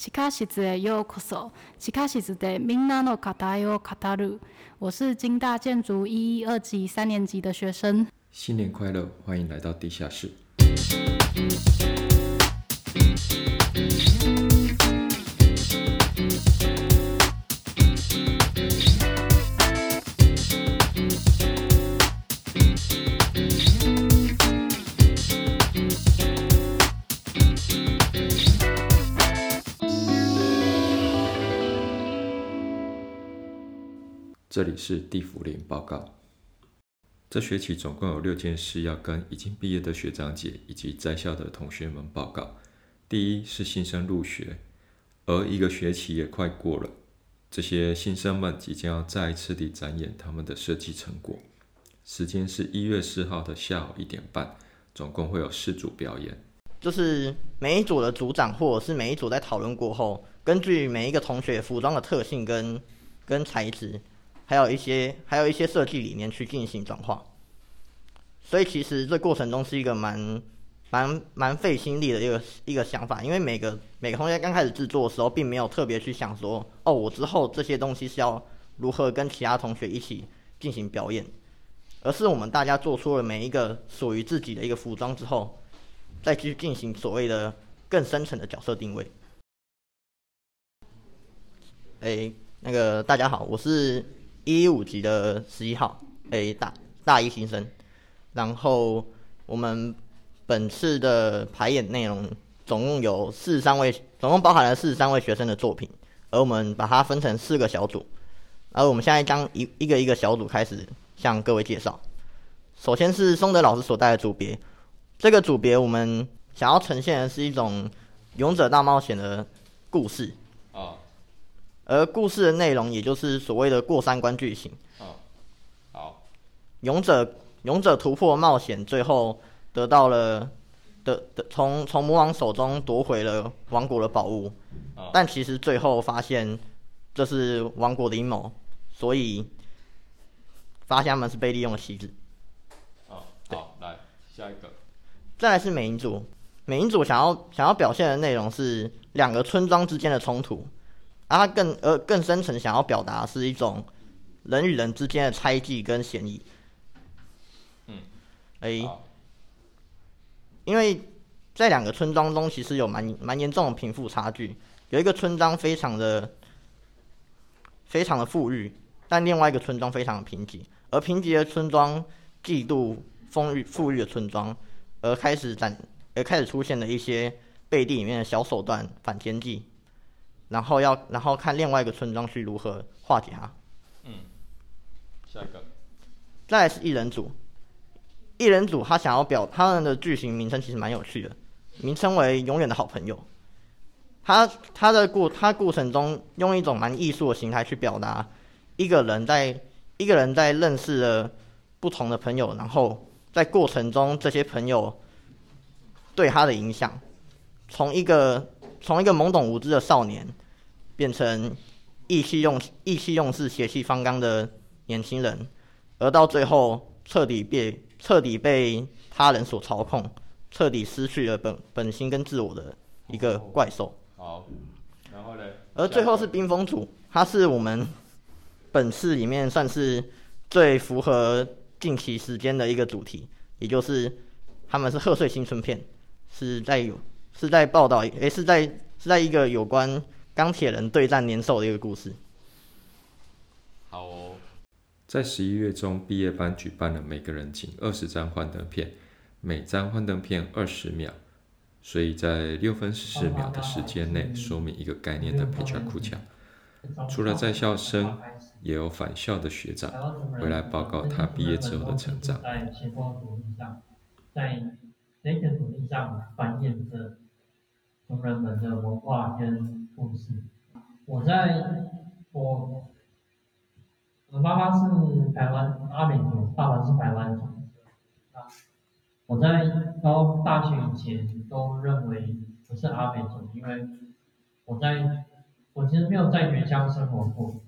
地下室へようこそ。地下室でみんなの课题を语る。我是金大建筑一一二级三年级的学生。新年快乐，欢迎来到地下室。 这里是地缚灵报告。这学期总共有六件事要跟已经毕业的学长姐以及在校的同学们报告。第一是新生入学，而一个学期也快过了，这些新生们即将要再一次地展演他们的设计成果。时间是一月四号的下午一点半，总共会有四组表演。就是每一组的组长或者是每一组在讨论过后，根据每一个同学服装的特性跟跟材质。还有一些，还有一些设计理念去进行转化，所以其实这过程中是一个蛮、蛮、蛮费心力的一个一个想法，因为每个每个同学刚开始制作的时候，并没有特别去想说，哦，我之后这些东西是要如何跟其他同学一起进行表演，而是我们大家做出了每一个属于自己的一个服装之后，再去进行所谓的更深层的角色定位。哎，那个大家好，我是。一五级的十一号，诶、大大一新生。然后我们本次的排演内容总共有四十三位，总共包含了四十三位学生的作品，而我们把它分成四个小组。而我们现在将一一个一个小组开始向各位介绍。首先是松德老师所带的组别，这个组别我们想要呈现的是一种勇者大冒险的故事。而故事的内容，也就是所谓的过三关剧情。哦，好。勇者勇者突破冒险，最后得到了得得从从魔王手中夺回了王国的宝物。哦。但其实最后发现这是王国的阴谋，所以发现他们是被利用的棋子。哦，好，来下一个。再来是美影组，美影组想要想要表现的内容是两个村庄之间的冲突。而它更呃更深层想要表达是一种人与人之间的猜忌跟嫌疑。嗯，哎，因为在两个村庄中，其实有蛮蛮严重的贫富差距。有一个村庄非常的非常的富裕，但另外一个村庄非常的贫瘠。而贫瘠的村庄嫉妒丰裕富裕的村庄，而开始展而开始出现了一些背地里面的小手段反间计。然后要，然后看另外一个村庄去如何化解它。嗯，下一个。再来是一人组，一人组他想要表他们的剧情名称其实蛮有趣的，名称为“永远的好朋友”。他他的过他过程中用一种蛮艺术的形态去表达一个人在一个人在认识了不同的朋友，然后在过程中这些朋友对他的影响，从一个从一个懵懂无知的少年。变成意气用意气用事、血气方刚的年轻人，而到最后彻底被彻底被他人所操控，彻底失去了本本心跟自我的一个怪兽。好，然后呢？而最后是冰封组，它是我们本次里面算是最符合近期时间的一个主题，也就是他们是贺岁新春片，是在有是在报道，诶，是在是在一个有关。钢铁人对战年兽的一个故事。好哦，在十一月中，毕业班举办了每个人请二十张幻灯片，每张幻灯片二十秒，所以在六分十四秒的时间内说明一个概念的佩恰库恰。除了在校生，也有返校的学长回来报告他毕业之后的成长。在前方土地上，在那片土地上繁衍着同人们的文化跟。故事，我在我我妈妈是台湾阿美族，爸爸是台湾族。我在高大学以前都认为我是阿美族，因为我在我其实没有在原乡生活过。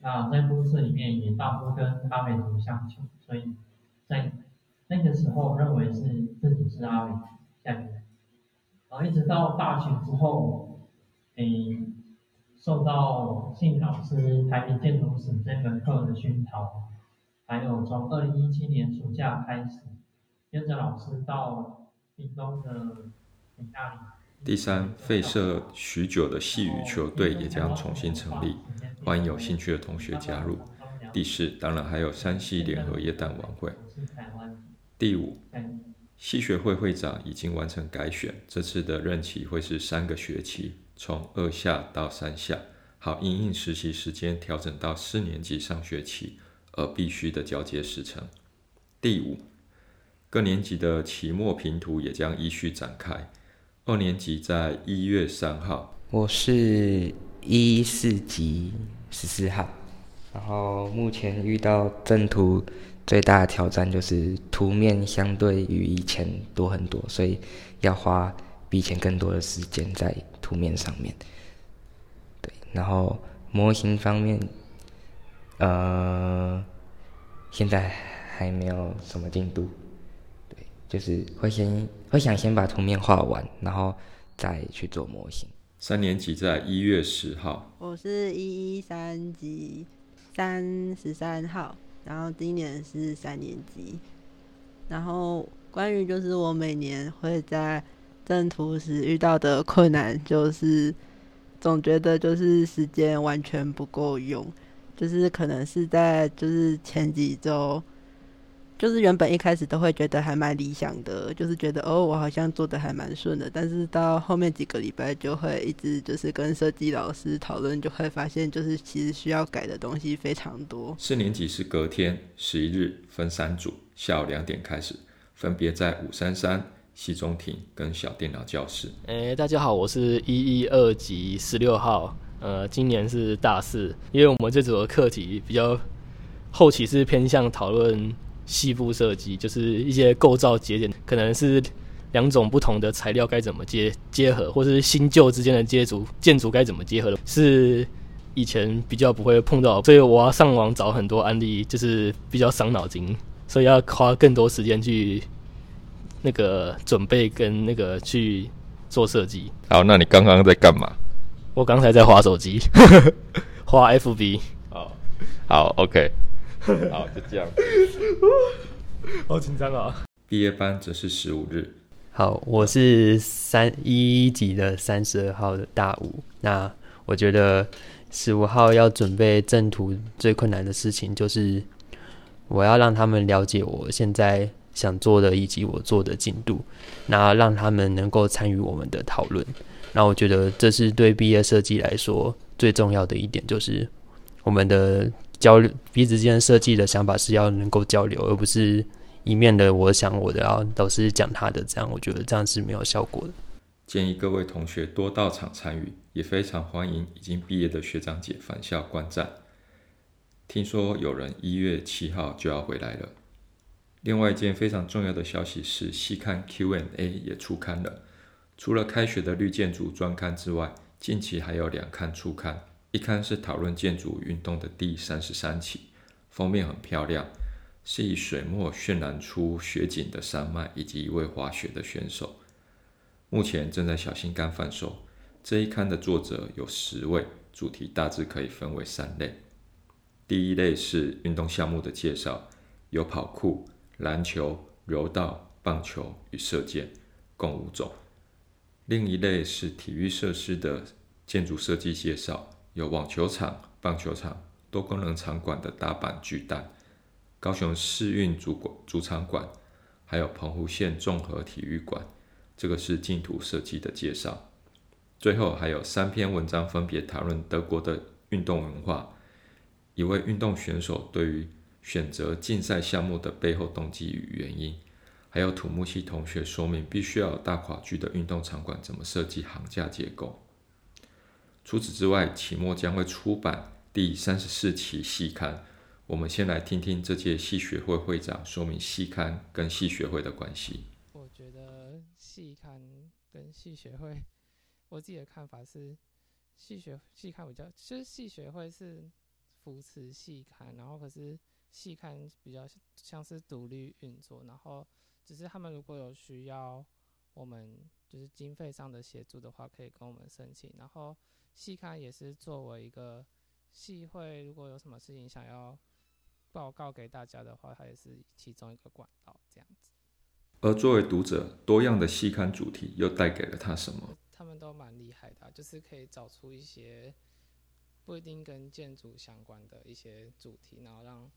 那在都市里面也大部分跟阿美族相处，所以在那个时候认为是自己是阿美族，这样。然后一直到大学之后。诶，受到信老师台北建筑史这门课的熏陶，还有从二零一七年暑假开始，跟着老师到屏东的屏大里。第三，废设许久的系羽球队也将重新成立，欢迎有兴趣的同学加入。第四，当然还有山系联合耶诞晚会。第五，系学会会长已经完成改选，这次的任期会是三个学期，从二下到三下，好因应实习时间调整到四年级上学期而必须的交接时程。第五，各年级的期末评图也将依序展开。二年级在一月三号，我是一四级十四号，然后目前遇到正图最大的挑战就是图面相对于以前多很多，所以要花比以前更多的时间在图面上面。对，然后模型方面，呃，现在还没有什么进度。对就是会先会想先把图面画完，然后再去做模型。三年级在一月十号，我是一一三级三十三号，然后今年是三年级。然后关于就是我每年会在征途时遇到的困难，就是总觉得就是时间完全不够用，就是可能是在就是前几周。就是原本一开始都会觉得还蛮理想的，就是觉得哦，我好像做的还蛮顺的，但是到后面几个礼拜就会一直就是跟设计老师讨论，就会发现就是其实需要改的东西非常多。四年级是隔天十一日分三组，下午两点开始，分别在五三三、西中庭跟小电脑教室。哎、欸，大家好，我是一一二级十六号，呃，今年是大四，因为我们这组的课题比较后期是偏向讨论。细部设计就是一些构造节点，可能是两种不同的材料该怎么结结合，或是新旧之间的接触建筑该怎么结合的，是以前比较不会碰到，所以我要上网找很多案例，就是比较伤脑筋，所以要花更多时间去那个准备跟那个去做设计。好，那你刚刚在干嘛？我刚才在划手机，划 FB。哦，好，OK。好，就这样。好紧张啊！毕业班则是十五日。好，我是三一级的三十二号的大五。那我觉得十五号要准备正途最困难的事情，就是我要让他们了解我现在想做的以及我做的进度，那让他们能够参与我们的讨论。那我觉得这是对毕业设计来说最重要的一点，就是我们的。交流彼此之间设计的想法是要能够交流，而不是一面的我想我的，然后老师讲他的，这样我觉得这样是没有效果的。建议各位同学多到场参与，也非常欢迎已经毕业的学长姐返校观战。听说有人一月七号就要回来了。另外一件非常重要的消息是，系刊 Q&A 也出刊了。除了开学的绿建筑专刊之外，近期还有两刊出刊。一刊是讨论建筑运动的第三十三期，封面很漂亮，是以水墨渲染出雪景的山脉以及一位滑雪的选手。目前正在小心肝贩售。这一刊的作者有十位，主题大致可以分为三类。第一类是运动项目的介绍，有跑酷、篮球、柔道、棒球与射箭，共五种。另一类是体育设施的建筑设计介绍。有网球场、棒球场、多功能场馆的大阪巨蛋、高雄市运主馆主场馆，还有澎湖县综合体育馆，这个是竞图设计的介绍。最后还有三篇文章，分别讨论德国的运动文化，一位运动选手对于选择竞赛项目的背后动机与原因，还有土木系同学说明必须要有大跨距的运动场馆怎么设计桁架结构。除此之外，期末将会出版第三十四期细刊。我们先来听听这届系学会会长说明系刊跟系学会的关系。我觉得系刊跟系学会，我自己的看法是，系学系刊比较，其实系学会是扶持系刊，然后可是系刊比较像是独立运作，然后只是他们如果有需要我们就是经费上的协助的话，可以跟我们申请。然后系刊也是作为一个系会，如果有什么事情想要报告给大家的话，它也是其中一个管道这样子。而作为读者，多样的细刊主题又带给了他什么？他们都蛮厉害的啊，就是可以找出一些不一定跟建筑相关的一些主题，然后让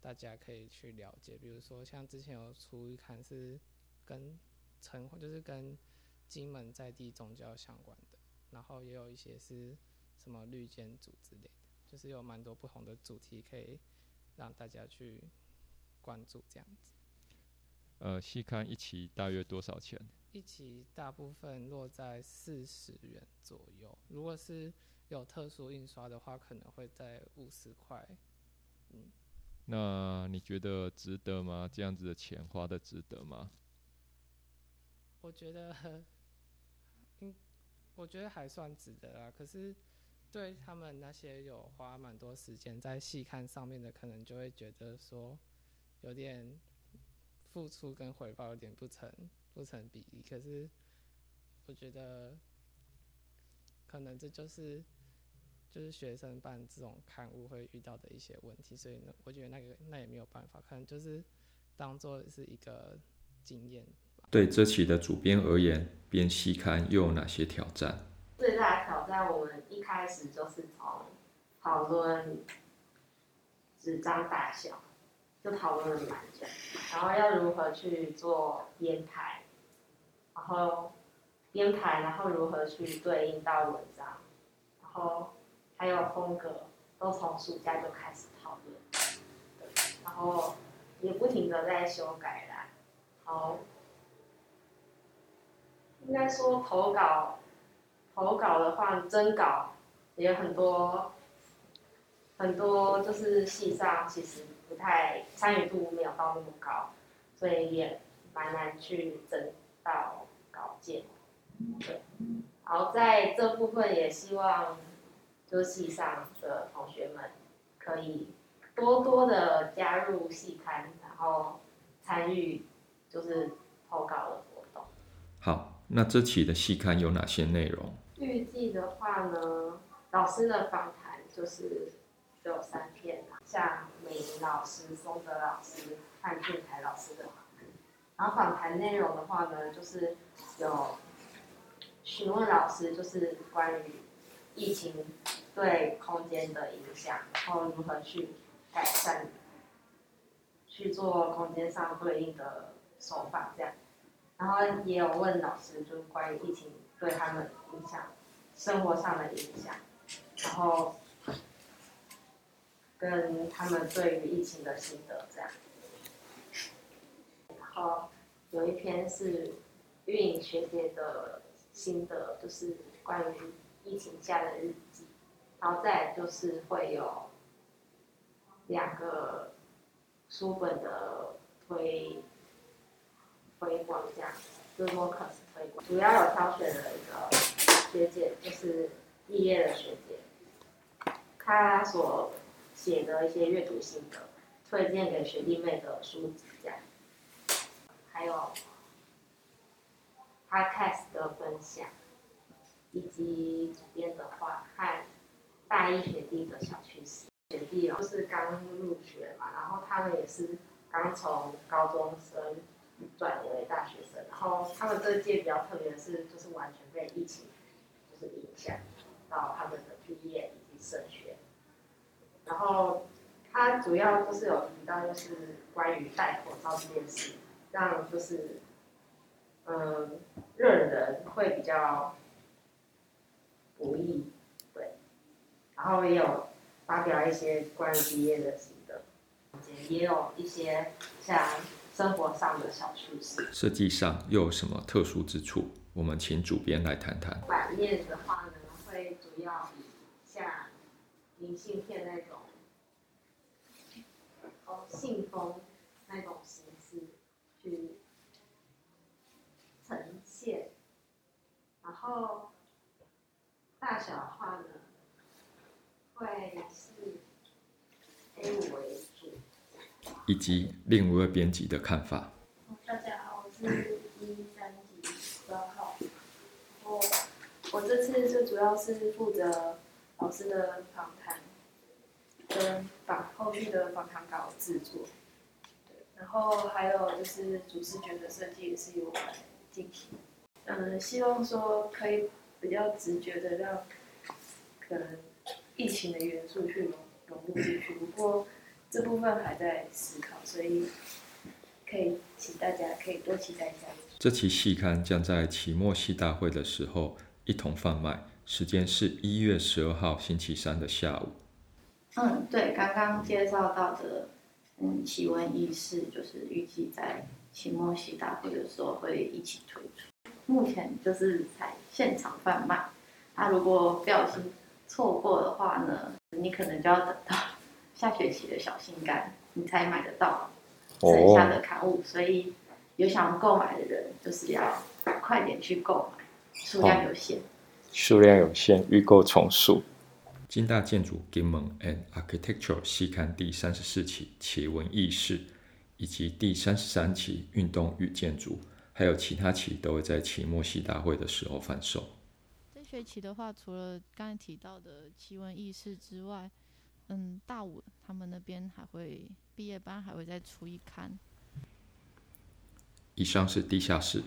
大家可以去了解。比如说，像之前有出一刊是跟城，就是跟金门在地宗教相关的，然后也有一些是什么绿建组之类的，就是有蛮多不同的主题可以让大家去关注这样子。呃，细看一期大约多少钱？一期大部分落在四十元左右，如果是有特殊印刷的话，可能会在五十块。嗯，那你觉得值得吗？这样子的钱花的值得吗？我觉得，嗯，我觉得还算值得啊。可是对他们那些有花蛮多时间在细看上面的，可能就会觉得说有点付出跟回报有点不成。不成比例，可是我觉得可能这就是就是学生办这种刊物会遇到的一些问题，所以呢，我觉得那个那也没有办法，可能就是当做是一个经验。对这期的主编而言，编系刊又有哪些挑战？最大的挑战，我们一开始就是从讨论纸张大小，就讨论了蛮久，然后要如何去做编排。然后编排，然后如何去对应到文章，然后还有风格，都从暑假就开始讨论，然后也不停的在修改啦。好，应该说投稿，投稿的话，征稿也有很多，很多就是戏上其实不太参与度没有到那么高，所以也蛮难去征到。稿件，对，然后在这部分也希望，就戏上的同学们可以多多的加入戏刊，然后参与就是投稿的。那这期的细刊有哪些内容？预计的话呢，老师的访谈就是有三篇，像美玲老师、松德老师、范俊凯老师的访谈。然后访谈内容的话呢，就是有询问老师，就是关于疫情对空间的影响，然后如何去改善，去做空间上对应的手法这样。然后也有问老师，就是关于疫情对他们影响，生活上的影响，然后跟他们对于疫情的心得这样。然后有一篇是运营学姐的心得，就是关于疫情下的日记。然后再就是会有两个书本的推推广，这样就是说可是推广。主要有挑选了一个学姐，就是毕业的学姐，她所写的一些阅读心得，推荐给学弟妹的书籍这样。还有 Podcast 的分享，以及主编的话和大一学弟的小趣事。学弟哦，就是刚入学嘛，然后他们也是刚从高中生转为大学生，然后他们这届比较特别的是，就是完全被疫情就是影响到他们的毕业以及升学。然后他主要就是有提到，就是关于戴口罩这件事。让就是，嗯，认人会比较不易，对。然后也有发表一些关于毕业的心得，也有一些像生活上的小趣事。设计上又有什么特殊之处？我们请主编来谈谈。版面的话呢，会主要以像明信片那种，哦，信封那种形式。去呈现，然后大小的话呢，会是 A 五。以及另一位编辑的看法。大家好，我是一三级十二号。我我这次就主要是负责老师的访谈跟把后续的访谈稿制作，然后还有就是主视觉的设计也是由我来进行。嗯，希望说可以比较直觉的让可能疫情的元素去融融入进去，不过这部分还在思考，所以可以请大家可以多期待一下。这期戏刊将在期末系大会的时候一同贩卖，时间是一月十二号星期三的下午。嗯，对，刚刚介绍到的，嗯，奇闻异事就是预计在期末系大会的时候会一起推出。目前就是在现场贩卖，那、啊、如果不小心错过的话呢，你可能就要等到下学期的小心肝，你才买得到剩下的刊物。所以有想要购买的人，就是要快点去购买，数量有限。数量有限，预购从速。金大建筑 Gimon and Architecture 系刊第三十四期奇闻异事，以及第三十三期运动与建筑。还有其他期都会在期末系大会的时候贩售。这学期的话，除了刚才提到的奇闻异事之外，嗯，大五他们那边还会毕业班还会再出一刊。以上是地下室，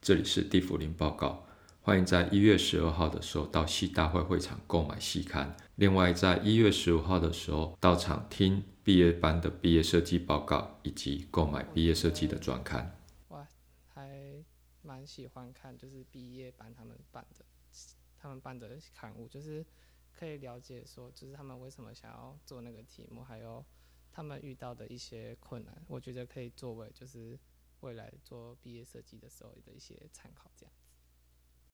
这里是地府林报告。欢迎在一月十二号的时候到系大会会场购买系刊。另外，在一月十五号的时候到场听毕业班的毕业设计报告，以及购买毕业设计的专刊。蛮喜欢看，就是毕业班他们办的，他们办的刊物，就是可以了解说，就是他们为什么想要做那个题目，还有他们遇到的一些困难，我觉得可以作为就是未来做毕业设计的时候的一些参考，这样。